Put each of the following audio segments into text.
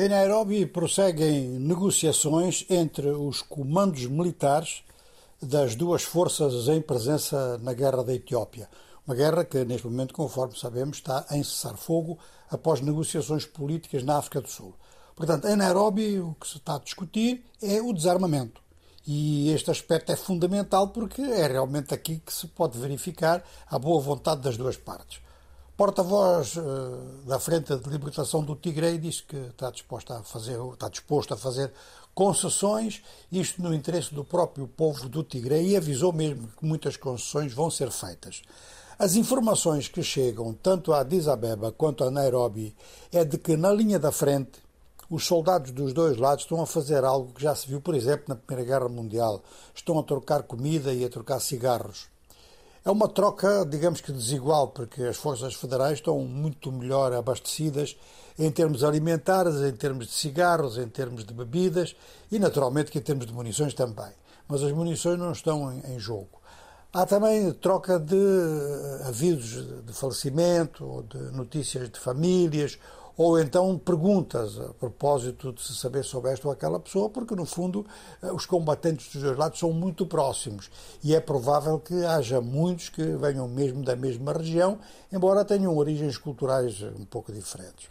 Em Nairobi prosseguem negociações entre os comandos militares das duas forças em presença na guerra da Etiópia. Uma guerra que, neste momento, conforme sabemos, está em cessar-fogo após negociações políticas na África do Sul. Portanto, em Nairobi, o que se está a discutir é o desarmamento. E este aspecto é fundamental porque é realmente aqui que se pode verificar a boa vontade das duas partes. Porta-voz uh, da Frente de Libertação do Tigre diz que está disposto a fazer, está disposto a fazer concessões, isto no interesse do próprio povo do Tigre e avisou mesmo que muitas concessões vão ser feitas. As informações que chegam tanto a Addis Abeba quanto a Nairobi é de que na linha da frente os soldados dos dois lados estão a fazer algo que já se viu, por exemplo, na Primeira Guerra Mundial. Estão a trocar comida e a trocar cigarros. É uma troca, digamos que desigual, porque as forças federais estão muito melhor abastecidas em termos alimentares, em termos de cigarros, em termos de bebidas e, naturalmente, que em termos de munições também. Mas as munições não estão em, jogo. Há também troca de avisos de falecimento, ou de notícias de famílias, ou então perguntas a propósito de se saber sobre esta ou aquela pessoa, porque no fundo eh, os combatentes dos dois lados são muito próximos e é provável que haja muitos que venham mesmo da mesma região, embora tenham origens culturais um pouco diferentes.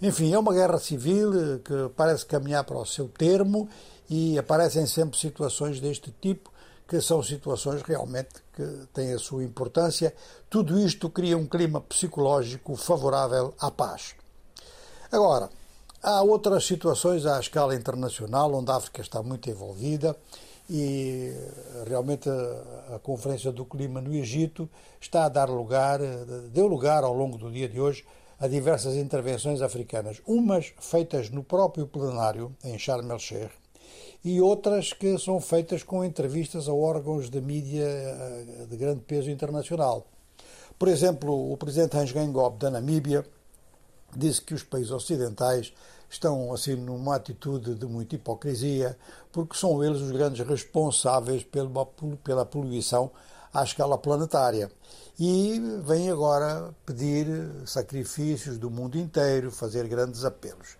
Enfim, é uma guerra civil eh, que parece caminhar para o seu termo e aparecem sempre situações deste tipo que são situações realmente que têm a sua importância. Tudo isto cria um clima psicológico favorável à paz. Agora, há outras situações à escala internacional onde a África está muito envolvida e realmente a, a, Conferência do Clima no Egito está a dar lugar, deu lugar ao longo do dia de hoje a diversas intervenções africanas, umas feitas no próprio plenário em Sharm el-Sheikh e outras que são feitas com entrevistas a órgãos de mídia eh, de grande peso internacional. Por exemplo, o presidente Hans Geingob da Namíbia disse que os países ocidentais estão assim numa atitude de muita hipocrisia, porque são eles os grandes responsáveis pela, pela poluição à escala planetária. E vêm agora pedir sacrifícios do mundo inteiro, fazer grandes apelos.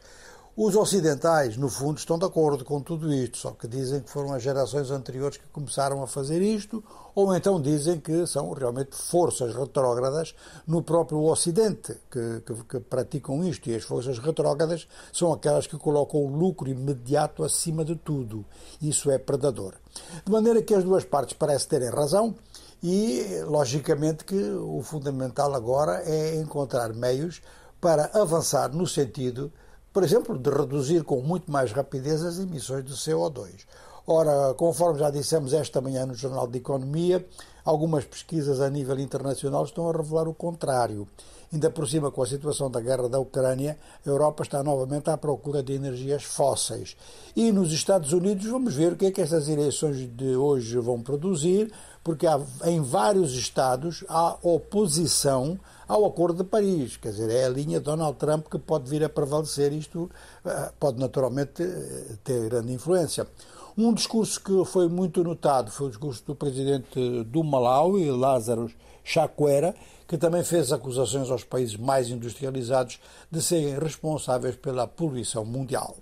Os ocidentais, no fundo, estão de acordo com tudo isto, só que dizem que foram as gerações anteriores que começaram a fazer isto, ou então dizem que são realmente forças retrógradas no próprio Ocidente que, que, que praticam isto. E as forças retrógradas são aquelas que colocam o lucro imediato acima de tudo. Isso é predador. De maneira que as duas partes parecem terem razão. E, logicamente, que o fundamental agora é encontrar meios para avançar no sentido por exemplo, de reduzir com muito mais rapidez as emissões de CO2. Ora, conforme já dissemos esta manhã no Jornal de Economia, algumas pesquisas a nível internacional estão a revelar o contrário. Ainda por cima, com a situação da guerra da Ucrânia, a Europa está novamente à procura de energias fósseis. E nos Estados Unidos vamos ver o que é que estas eleições de hoje vão produzir, porque há, em vários estados há oposição ao Acordo de Paris. Quer dizer, é a linha Donald Trump que pode vir a prevalecer. Isto eh, pode naturalmente eh, ter grande influência. Um discurso que foi muito notado foi o discurso do presidente do Malawi, Lázaro Chakwera, que também fez acusações aos países mais industrializados de serem responsáveis pela poluição mundial.